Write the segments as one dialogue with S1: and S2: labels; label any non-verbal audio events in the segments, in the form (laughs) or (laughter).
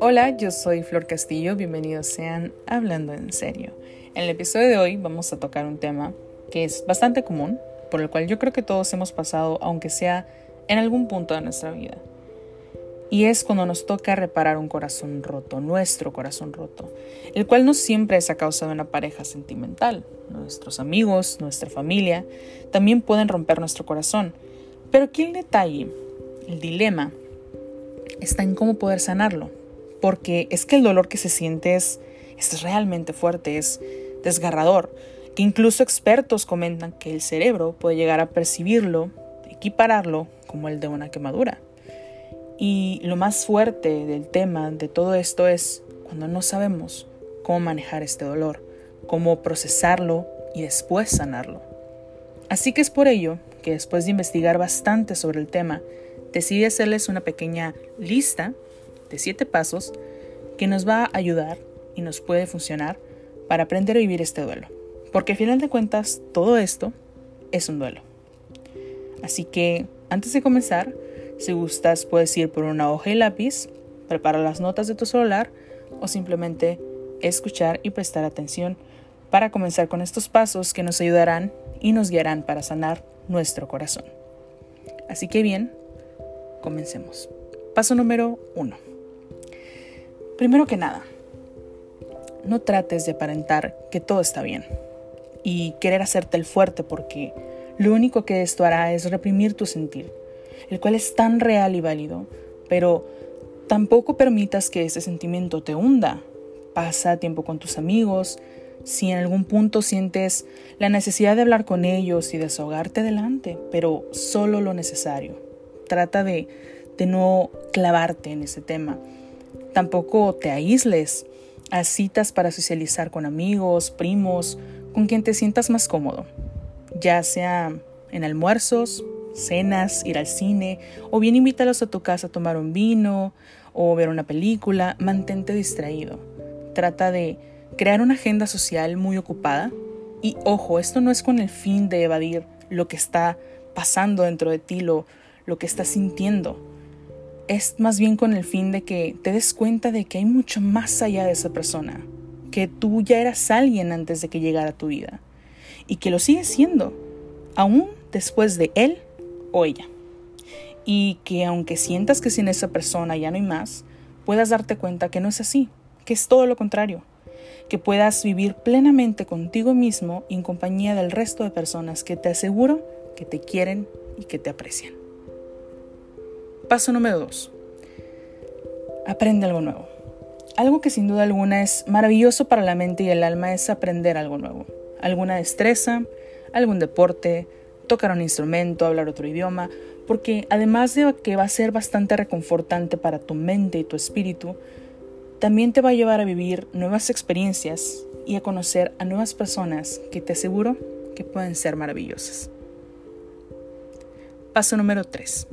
S1: Hola, yo soy Flor Castillo, bienvenidos sean Hablando en serio. En el episodio de hoy vamos a tocar un tema que es bastante común, por el cual yo creo que todos hemos pasado, aunque sea en algún punto de nuestra vida. Y es cuando nos toca reparar un corazón roto, nuestro corazón roto, el cual no siempre es a causa de una pareja sentimental. Nuestros amigos, nuestra familia, también pueden romper nuestro corazón. Pero aquí el detalle, el dilema, está en cómo poder sanarlo porque es que el dolor que se siente es, es realmente fuerte, es desgarrador, que incluso expertos comentan que el cerebro puede llegar a percibirlo, equipararlo como el de una quemadura. Y lo más fuerte del tema de todo esto es cuando no sabemos cómo manejar este dolor, cómo procesarlo y después sanarlo. Así que es por ello que después de investigar bastante sobre el tema, decidí hacerles una pequeña lista de siete pasos que nos va a ayudar y nos puede funcionar para aprender a vivir este duelo. Porque al final de cuentas, todo esto es un duelo. Así que, antes de comenzar, si gustas, puedes ir por una hoja y lápiz, preparar las notas de tu celular o simplemente escuchar y prestar atención para comenzar con estos pasos que nos ayudarán y nos guiarán para sanar nuestro corazón. Así que bien, comencemos. Paso número uno. Primero que nada, no trates de aparentar que todo está bien y querer hacerte el fuerte porque lo único que esto hará es reprimir tu sentir, el cual es tan real y válido, pero tampoco permitas que ese sentimiento te hunda. Pasa tiempo con tus amigos, si en algún punto sientes la necesidad de hablar con ellos y desahogarte adelante, pero solo lo necesario. Trata de, de no clavarte en ese tema Tampoco te aísles. a citas para socializar con amigos, primos, con quien te sientas más cómodo, ya sea en almuerzos, cenas, ir al cine, o bien invítalos a tu casa a tomar un vino o ver una película, mantente distraído. Trata de crear una agenda social muy ocupada. Y ojo, esto no es con el fin de evadir lo que está pasando dentro de ti, lo, lo que estás sintiendo. Es más bien con el fin de que te des cuenta de que hay mucho más allá de esa persona, que tú ya eras alguien antes de que llegara a tu vida y que lo sigues siendo, aún después de él o ella. Y que aunque sientas que sin esa persona ya no hay más, puedas darte cuenta que no es así, que es todo lo contrario, que puedas vivir plenamente contigo mismo y en compañía del resto de personas que te aseguro que te quieren y que te aprecian. Paso número 2. Aprende algo nuevo. Algo que sin duda alguna es maravilloso para la mente y el alma es aprender algo nuevo. Alguna destreza, algún deporte, tocar un instrumento, hablar otro idioma, porque además de que va a ser bastante reconfortante para tu mente y tu espíritu, también te va a llevar a vivir nuevas experiencias y a conocer a nuevas personas que te aseguro que pueden ser maravillosas. Paso número 3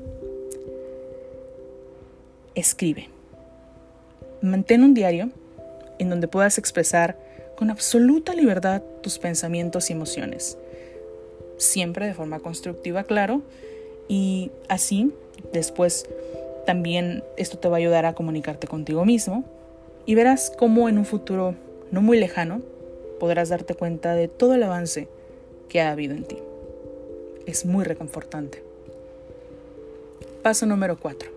S1: escribe. Mantén un diario en donde puedas expresar con absoluta libertad tus pensamientos y emociones. Siempre de forma constructiva, claro. Y así, después, también esto te va a ayudar a comunicarte contigo mismo. Y verás cómo en un futuro no muy lejano podrás darte cuenta de todo el avance que ha habido en ti. Es muy reconfortante. Paso número 4.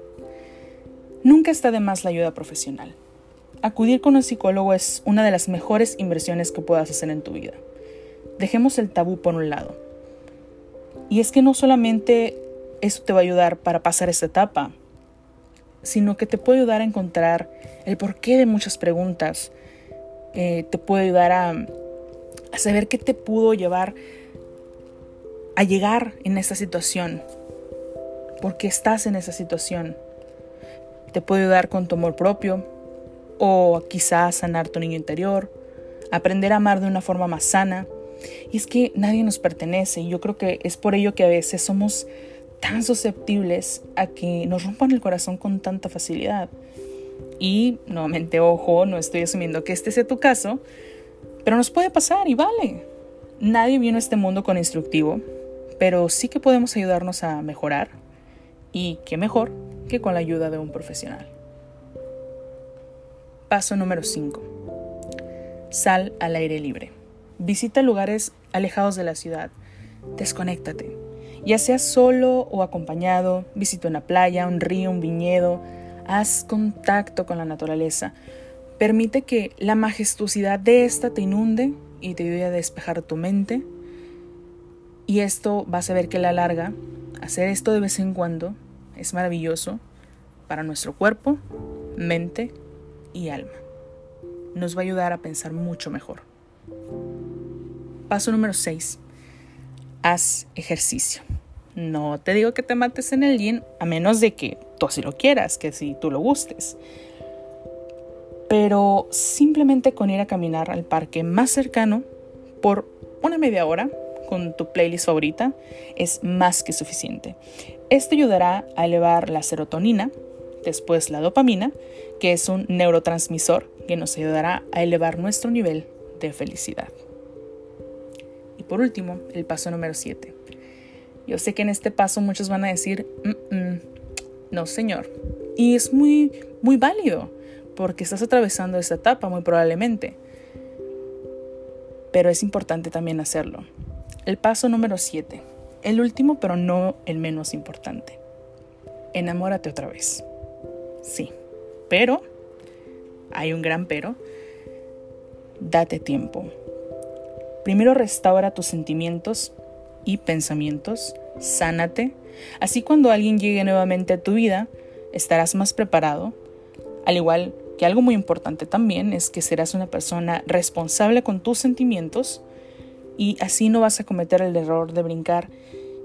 S1: Nunca está de más la ayuda profesional. Acudir con un psicólogo es una de las mejores inversiones que puedas hacer en tu vida. Dejemos el tabú por un lado. Y es que no solamente eso te va a ayudar para pasar esta etapa, sino que te puede ayudar a encontrar el porqué de muchas preguntas. Eh, te puede ayudar a, a saber qué te pudo llevar a llegar en esta situación. ¿Por qué estás en esa situación? Te puede ayudar con tu amor propio o quizás sanar tu niño interior, aprender a amar de una forma más sana. Y es que nadie nos pertenece y yo creo que es por ello que a veces somos tan susceptibles a que nos rompan el corazón con tanta facilidad. Y nuevamente, ojo, no estoy asumiendo que este sea tu caso, pero nos puede pasar y vale. Nadie vino a este mundo con instructivo, pero sí que podemos ayudarnos a mejorar Y qué mejor que con la ayuda de un profesional. Paso número 5. Sal al aire libre. Visita lugares alejados de la ciudad. Desconéctate. Ya sea solo o acompañado, visita una playa, un río, un viñedo. Haz contacto con la naturaleza. Permite que la majestuosidad de esta te inunde y te ayude a despejar tu mente. Y esto vas a ver que a la larga, hacer esto de vez en cuando es maravilloso para nuestro cuerpo, mente y alma. Nos va a ayudar a pensar mucho mejor. Paso número 6. Haz ejercicio. No te digo que te mates en el gym a menos de que tú así lo quieras, que si tú lo gustes. Pero simplemente con ir a caminar al parque más cercano por una media hora con tu playlist favorita es más que suficiente. Esto ayudará a elevar la serotonina, después la dopamina, que es un neurotransmisor que nos ayudará a elevar nuestro nivel de felicidad. Por último, el paso número 7. Yo sé que en este paso muchos van a decir, no señor. Y es muy, muy válido, porque estás atravesando esa etapa muy probablemente. Pero es importante también hacerlo. El paso número 7. El último, pero no el menos importante. Enamórate otra vez. Sí, pero, hay un gran pero, date tiempo. Primero restaura tus sentimientos y pensamientos, sánate, así cuando alguien llegue nuevamente a tu vida, estarás más preparado, al igual que algo muy importante también es que serás una persona responsable con tus sentimientos y así no vas a cometer el error de brincar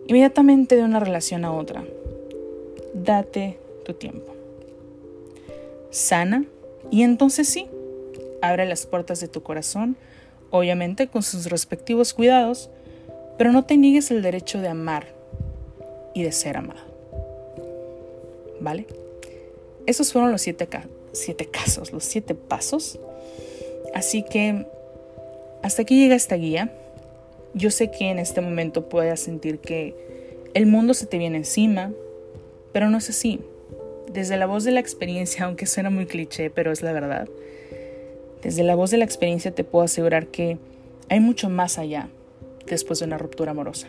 S1: inmediatamente de una relación a otra. Date tu tiempo. Sana y entonces sí, abre las puertas de tu corazón, obviamente con sus respectivos cuidados, pero no te niegues el derecho de amar y de ser amado. ¿Vale? Esos fueron los siete, siete casos, los siete pasos. Así que hasta aquí llega esta guía. Yo sé que en este momento puedas sentir que el mundo se te viene encima, pero no es así desde la voz de la experiencia, (laughs) aunque suena muy cliché, pero es la verdad, desde la voz de la experiencia te puedo asegurar que hay mucho más allá después de una ruptura amorosa.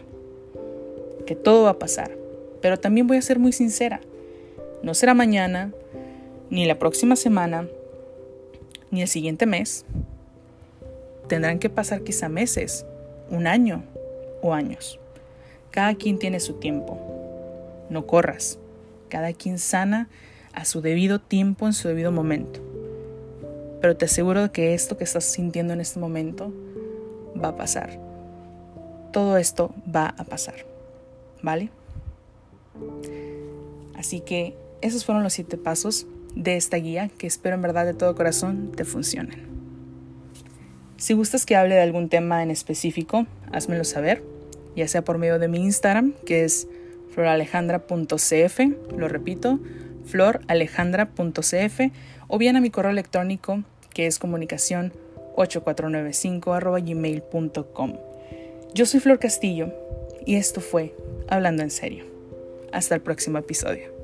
S1: Que todo va a pasar. Pero también voy a ser muy sincera. No será mañana, ni la próxima semana, ni el siguiente mes. Tendrán que pasar quizá meses, un año o años. Cada quien tiene su tiempo. No corras. Cada quien sana a su debido tiempo, en su debido momento. Pero te aseguro que esto que estás sintiendo en este momento va a pasar. Todo esto va a pasar. ¿Vale? Así que esos fueron los siete pasos de esta guía que espero en verdad de todo corazón te funcionen. Si gustas que hable de algún tema en específico, házmelo saber, ya sea por medio de mi Instagram, que es floralejandra.cf, lo repito, floralejandra.cf, o bien a mi correo electrónico que es comunicación 8495 gmail.com. Yo soy Flor Castillo y esto fue Hablando en serio. Hasta el próximo episodio.